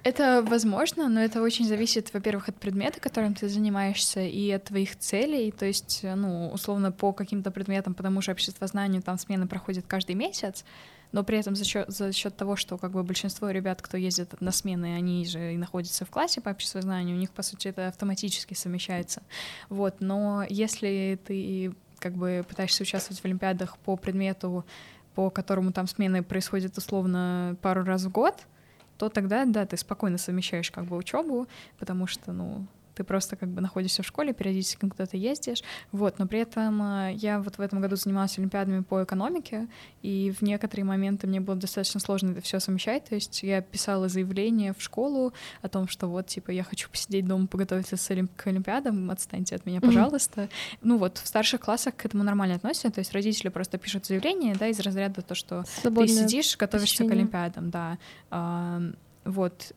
Это возможно, но это очень зависит, во-первых, от предмета, которым ты занимаешься, и от твоих целей. То есть, ну, условно, по каким-то предметам, потому что общество знанию там смены проходят каждый месяц, но при этом за счет, за счет того, что как бы большинство ребят, кто ездит на смены, они же и находятся в классе по обществознанию, у них, по сути, это автоматически совмещается. Вот, но если ты как бы пытаешься участвовать в Олимпиадах по предмету, по которому там смены происходят условно пару раз в год, то тогда, да, ты спокойно совмещаешь как бы учебу, потому что, ну, ты просто как бы находишься в школе, периодически куда-то ездишь, вот, но при этом э, я вот в этом году занималась олимпиадами по экономике, и в некоторые моменты мне было достаточно сложно это все совмещать, то есть я писала заявление в школу о том, что вот, типа, я хочу посидеть дома, подготовиться с олимп- к олимпиадам, отстаньте от меня, пожалуйста. Mm-hmm. Ну вот, в старших классах к этому нормально относятся, то есть родители просто пишут заявление, да, из разряда то, что Свободное ты сидишь, готовишься посещение. к олимпиадам, да. Вот,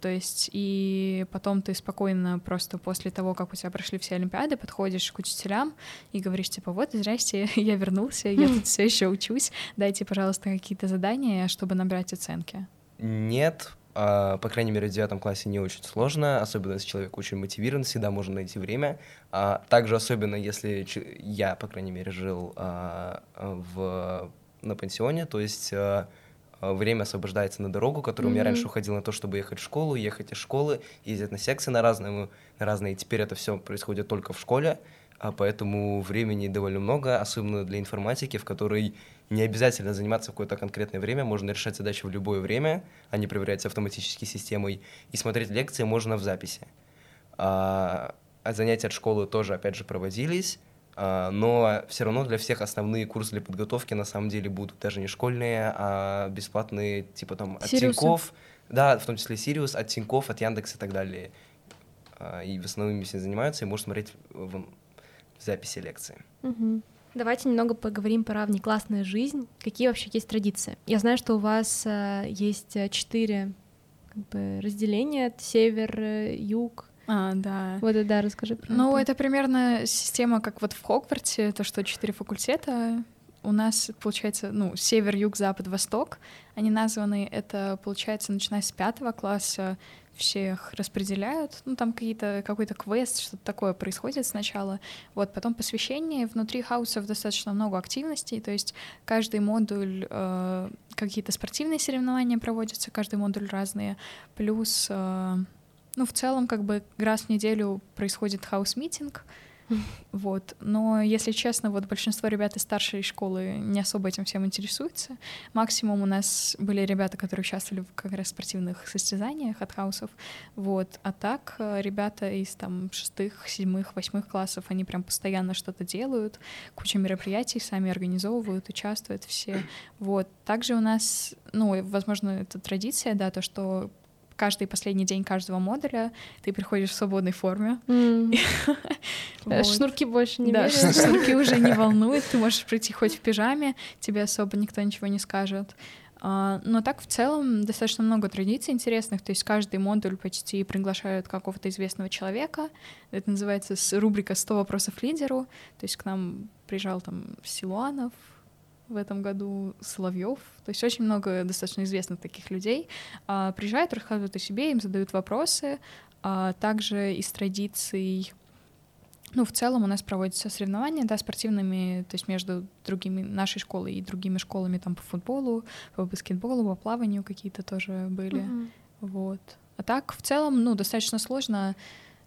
то есть и потом ты спокойно просто после того, как у тебя прошли все Олимпиады, подходишь к учителям и говоришь, типа, вот, здрасте, я вернулся, я тут все еще учусь, дайте, пожалуйста, какие-то задания, чтобы набрать оценки. Нет, Uh, по крайней мере, в девятом классе не очень сложно, особенно если человек очень мотивирован, всегда можно найти время. Uh, также особенно, если я, по крайней мере, жил uh, в, на пансионе, то есть время освобождается на дорогу, которую mm-hmm. у меня раньше уходил на то, чтобы ехать в школу, ехать из школы, ездить на секции на разные, на разные. И теперь это все происходит только в школе, а поэтому времени довольно много, особенно для информатики, в которой не обязательно заниматься в какое-то конкретное время, можно решать задачи в любое время, они проверяются автоматически системой, и смотреть лекции можно в записи. А, а занятия от школы тоже, опять же, проводились, а, но все равно для всех основные курсы для подготовки на самом деле будут даже не школьные, а бесплатные, типа там от Сириусы. Тинькофф, да, в том числе Сириус, от Тинькофф, от Яндекс и так далее. А, и в основном все занимаются, и можно смотреть в, в записи лекции. Угу. Давайте немного поговорим про внеклассную жизнь. Какие вообще есть традиции? Я знаю, что у вас э, есть э, четыре как бы, разделения: север, э, юг, а, да. Вот, да, расскажи про Ну, это. это примерно система, как вот в Хогвартсе, то, что четыре факультета. У нас, получается, ну, север, юг, запад, восток. Они названы, это, получается, начиная с пятого класса всех распределяют, ну, там какие-то, какой-то квест, что-то такое происходит сначала, вот, потом посвящение, внутри хаусов достаточно много активностей, то есть каждый модуль, э, какие-то спортивные соревнования проводятся, каждый модуль разные, плюс э, ну, в целом, как бы раз в неделю происходит house meeting, Вот. Но, если честно, вот большинство ребят из старшей школы не особо этим всем интересуются. Максимум у нас были ребята, которые участвовали в как раз спортивных состязаниях от хаусов. Вот. А так э, ребята из там шестых, седьмых, восьмых классов, они прям постоянно что-то делают, куча мероприятий сами организовывают, участвуют все. Вот. Также у нас, ну, возможно, это традиция, да, то, что каждый последний день каждого модуля ты приходишь в свободной форме. Э, шнурки больше не Да, шнурки уже не волнуют, ты можешь прийти хоть в пижаме, тебе особо никто ничего не скажет. А, но так в целом достаточно много традиций интересных, то есть каждый модуль почти приглашают какого-то известного человека. Это называется рубрика «100 вопросов лидеру». То есть к нам приезжал там Силуанов, в этом году Соловьев. То есть очень много достаточно известных таких людей а, приезжают, рассказывают о себе, им задают вопросы. А также из традиций ну, в целом у нас проводятся соревнования, да, спортивными, то есть между другими, нашей школой и другими школами там по футболу, по баскетболу, по плаванию какие-то тоже были. Mm-hmm. Вот. А так, в целом, ну, достаточно сложно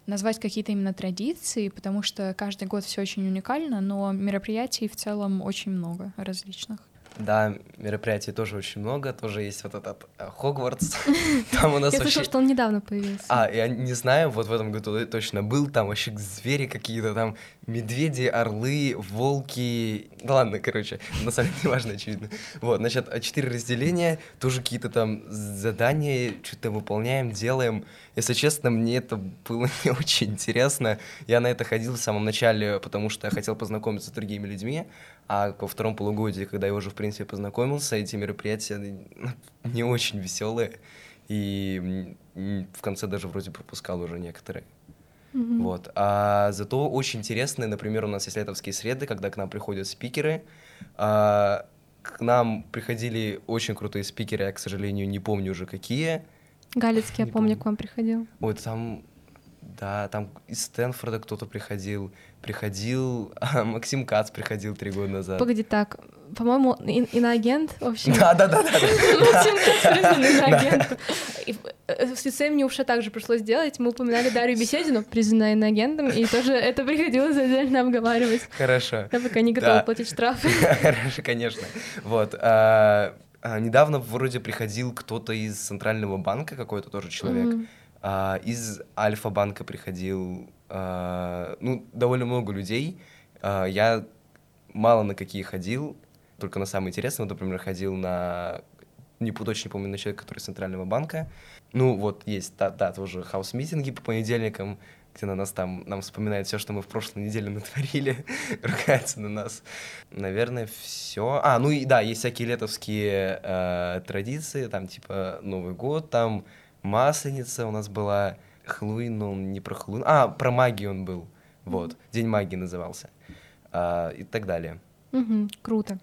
назвать какие-то именно традиции, потому что каждый год все очень уникально, но мероприятий в целом очень много различных. Да, мероприятий тоже очень много, тоже есть вот этот э, Хогвартс. Там у нас Я слышала, что он недавно появился. А, я не знаю, вот в этом году точно был, там вообще звери какие-то, там медведи, орлы, волки. Да ладно, короче, на самом деле важно, очевидно. Вот, значит, а четыре разделения, тоже какие-то там задания, что-то выполняем, делаем. Если честно, мне это было не очень интересно. Я на это ходил в самом начале, потому что я хотел познакомиться с другими людьми, а во втором полугодии, когда я уже, в принципе, познакомился, эти мероприятия не очень веселые. И в конце даже вроде пропускал уже некоторые. Mm-hmm. Вот. А зато очень интересные, например, у нас есть летовские среды, когда к нам приходят спикеры. А, к нам приходили очень крутые спикеры, я, к сожалению, не помню уже какие. Галицкий, я помню, помню, к вам приходил. Ой, там, да, там из Стэнфорда кто-то приходил приходил, а Максим Кац приходил три года назад. Погоди, так, по-моему, иноагент вообще. Да, да, да. Максим Кац признан иноагентом. Э, с лицеем мне уже также пришлось делать. Мы упоминали Дарью Беседину, признанная иноагентом, и тоже это приходилось отдельно обговаривать. Хорошо. Я пока не готова платить штрафы. Хорошо, конечно. Вот. А, а, недавно вроде приходил кто-то из Центрального банка, какой-то тоже человек. Из Альфа-банка приходил а, ну, довольно много людей. А, я мало на какие ходил, только на самые интересные. Вот, например, ходил на... Не точно помню, на человека, который из Центрального банка. Ну, вот есть, да, да тоже хаус-митинги по понедельникам, где на нас там, нам вспоминают все, что мы в прошлой неделе натворили, ругаются на нас. Наверное, все. А, ну и да, есть всякие летовские э, традиции, там типа Новый год, там Масленица у нас была, Хэллоуин, но он не про Хэллоуин. А, про магию он был. Вот. День магии назывался. А, и так далее. Угу, круто.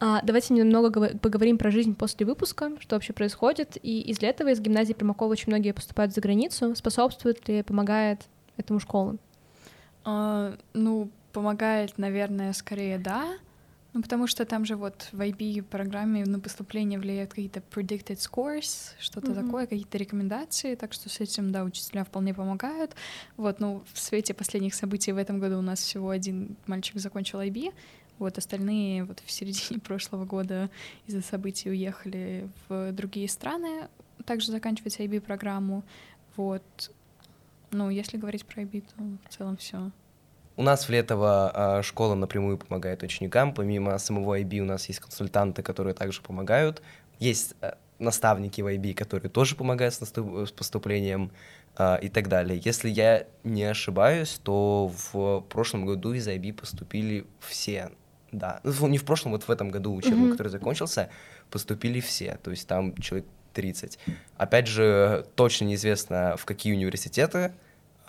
А, давайте немного поговорим про жизнь после выпуска, что вообще происходит. И из этого из гимназии Примакова очень многие поступают за границу. Способствует ли, помогает этому школа? А, ну, помогает, наверное, скорее да. Ну, потому что там же вот в IB-программе на поступление влияют какие-то predicted scores, что-то mm-hmm. такое, какие-то рекомендации, так что с этим, да, учителя вполне помогают. Вот, ну, в свете последних событий в этом году у нас всего один мальчик закончил IB, вот остальные вот в середине прошлого года из-за событий уехали в другие страны, также заканчивать IB-программу. Вот. Ну, если говорить про IB, то в целом все. У нас в Летово а, школа напрямую помогает ученикам. Помимо самого IB у нас есть консультанты, которые также помогают. Есть а, наставники в IB, которые тоже помогают с, наступ- с поступлением а, и так далее. Если я не ошибаюсь, то в прошлом году из IB поступили все. Да, ну, не в прошлом, вот в этом году учебный, mm-hmm. который закончился, поступили все. То есть там человек 30. Опять же, точно неизвестно, в какие университеты,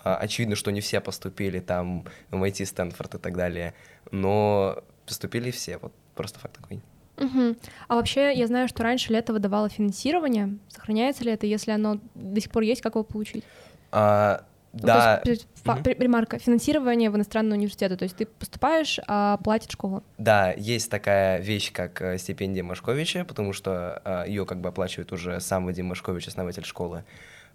очевидно, что не все поступили там в MIT, Стэнфорд и так далее, но поступили все, вот просто факт такой. Угу. А вообще, я знаю, что раньше лето выдавало финансирование. Сохраняется ли это, если оно до сих пор есть, как его получить? А, ну, да. есть, угу. Ремарка. Финансирование в иностранные университеты. То есть ты поступаешь, а платит школа. Да, есть такая вещь, как э, стипендия Машковича, потому что а, ее как бы оплачивает уже сам Вадим Машкович, основатель школы.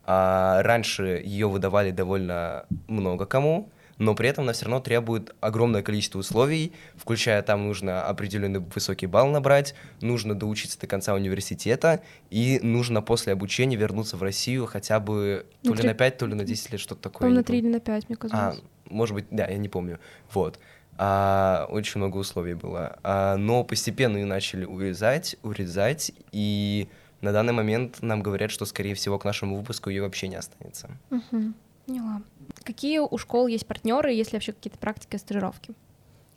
А, раньше ее выдавали довольно много кому, но при этом она все равно требует огромное количество условий, включая там нужно определенный высокий балл набрать, нужно доучиться до конца университета, и нужно после обучения вернуться в Россию хотя бы то На ли три- на 5, то ли на 10 лет, что-то такое. Я на не 3 помню. или на 5, мне А, казалось. может быть, да, я не помню. Вот. А, очень много условий было. А, но постепенно и начали урезать, урезать, и на данный момент нам говорят, что, скорее всего, к нашему выпуску ее вообще не останется. Мгм. Поняла. Какие у школ есть партнеры, есть ли вообще какие-то практики стажировки?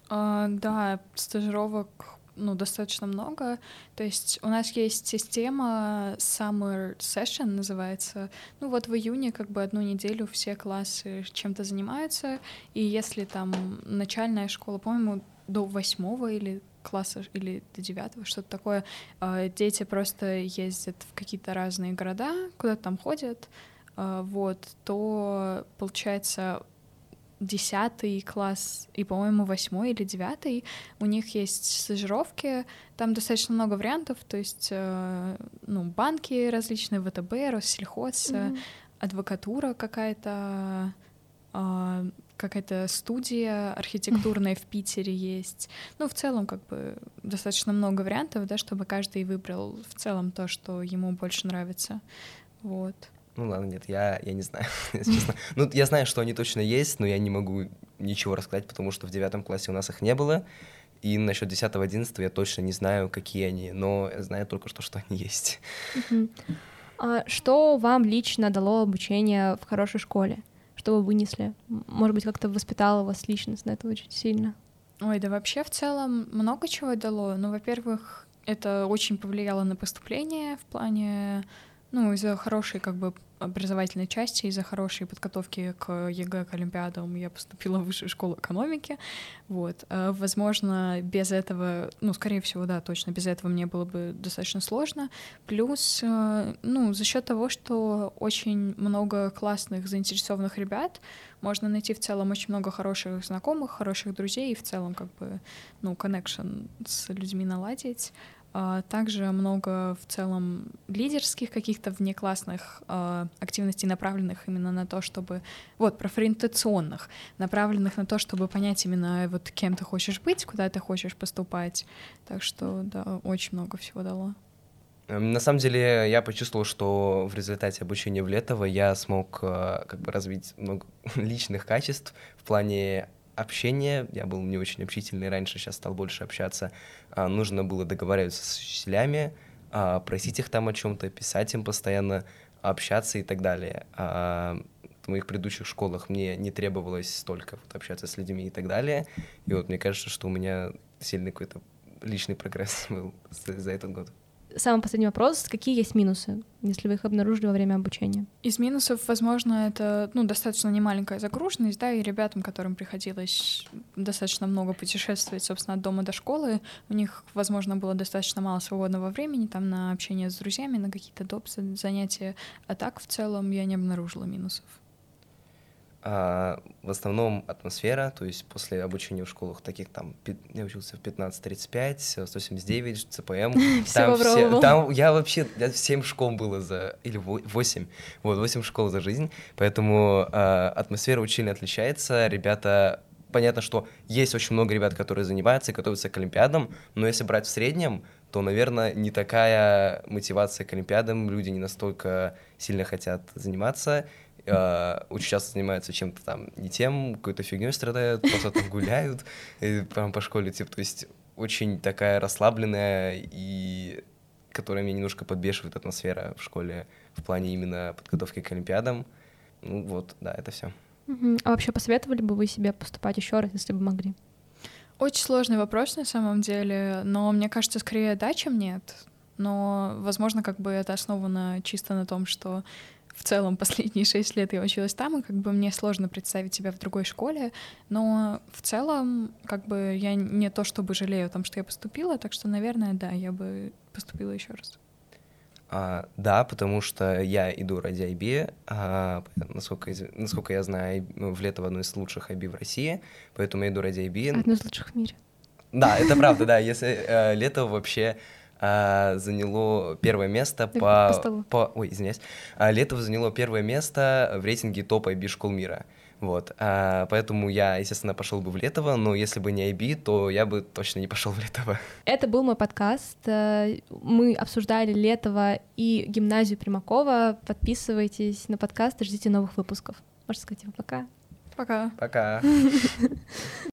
А, да, стажировок ну, достаточно много. То есть у нас есть система Summer Session называется. Ну вот в июне как бы одну неделю все классы чем-то занимаются. И если там начальная школа, по-моему, до восьмого или класса или до девятого, что-то такое, а, дети просто ездят в какие-то разные города, куда там ходят, а, вот, то получается десятый класс и, по-моему, восьмой или девятый, у них есть стажировки, там достаточно много вариантов, то есть, э, ну, банки различные, ВТБ, Россельхоз, Мгм. адвокатура какая-то, а, какая-то студия архитектурная в Питере есть. Ну, в целом, как бы, достаточно много вариантов, да, чтобы каждый выбрал в целом то, что ему больше нравится. Вот. Ну ладно, нет, я, я не знаю, если честно. Ну, я знаю, что они точно есть, но я не могу ничего рассказать, потому что в девятом классе у нас их не было. И насчет 10-11 я точно не знаю, какие они, но знаю только что, что они есть. А что вам лично дало обучение в хорошей школе? Что вы вынесли? Может быть, как-то воспитало вас личностно это очень сильно? Ой, да вообще в целом много чего дало. Ну, во-первых, это очень повлияло на поступление в плане, ну, из-за хорошей как бы образовательной части, из-за хорошей подготовки к ЕГЭ, к Олимпиадам я поступила в высшую школу экономики. Вот. А, Возможно, без этого, ну, скорее всего, да, точно, без этого мне было бы достаточно сложно. Плюс, э, ну, за счет того, что очень много классных заинтересованных ребят, можно найти в целом очень много хороших знакомых, хороших друзей и в целом как бы, ну, connection с людьми наладить. А также много в целом лидерских каких-то внеклассных а, активностей, направленных именно на то, чтобы... Вот, профориентационных, направленных на то, чтобы понять именно вот кем ты хочешь быть, куда ты хочешь поступать. Так что, да, очень много всего дало. Эм, На самом деле я почувствовал, что в результате обучения в Летово я смог э, как бы развить много личных качеств в плане общения. Я был не очень общительный раньше, сейчас стал больше общаться. А, Нужно было договариваться с учителями, а, просить их там о чем-то, писать им постоянно, общаться и так далее. А, В моих предыдущих школах мне не требовалось столько вот общаться с людьми и так далее. И вот мне кажется, что у меня сильный какой-то личный прогресс был за этот год. Самый последний вопрос. Какие есть минусы, если вы их обнаружили во время обучения? Из минусов, возможно, это ну, достаточно немаленькая загруженность, да, и ребятам, которым приходилось достаточно много путешествовать, собственно, от дома до школы, у них, возможно, было достаточно мало свободного времени там на общение с друзьями, на какие-то доп. за- занятия, а так в целом я не обнаружила минусов. А, в основном атмосфера, то есть после обучения в школах таких там, я учился в 1535, 179, ЦПМ. Там, попробовал. там я вообще, я 7 школ было за, или 8, вот, 8 школ за жизнь, поэтому а, атмосфера очень отличается, ребята, понятно, что есть очень много ребят, которые занимаются и готовятся к Олимпиадам, но если брать в среднем, то, наверное, не такая мотивация к Олимпиадам, люди не настолько сильно хотят заниматься, очень часто занимаются чем-то там не тем, какой-то фигней страдают, просто там гуляют э, прям по школе, типа, то есть очень такая расслабленная и которая меня немножко подбешивает атмосфера в школе в плане именно подготовки к Олимпиадам. Ну вот, да, это все. А вообще посоветовали бы вы себе поступать еще раз, если бы могли? Очень сложный вопрос на самом деле, но мне кажется, скорее да, чем нет. Но, возможно, как бы это основано чисто на том, что в целом последние шесть лет я училась там, и как бы мне сложно представить себя в другой школе, но в целом как бы я не то чтобы жалею о том, что я поступила, так что, наверное, да, я бы поступила еще раз. А, да, потому что я иду ради IB, а, насколько, насколько я знаю, IB ну, в Летово одно из лучших IB в России, поэтому я иду ради IB. Одно из лучших в мире. Да, это правда, да. Если э, Летово вообще а, заняло первое место по... по столу. по- Ой, извиняюсь. А, Летово заняло первое место в рейтинге топа IB школ мира. Вот, а, поэтому я, естественно, пошел бы в Летово, но если бы не IB, то я бы точно не пошел в Летово. Это был мой подкаст. Э, Мы обсуждали Летово и гимназию Примакова. Подписывайтесь на подкаст и ждите новых выпусков. Можно сказать, типа, пока. Пока. Пока.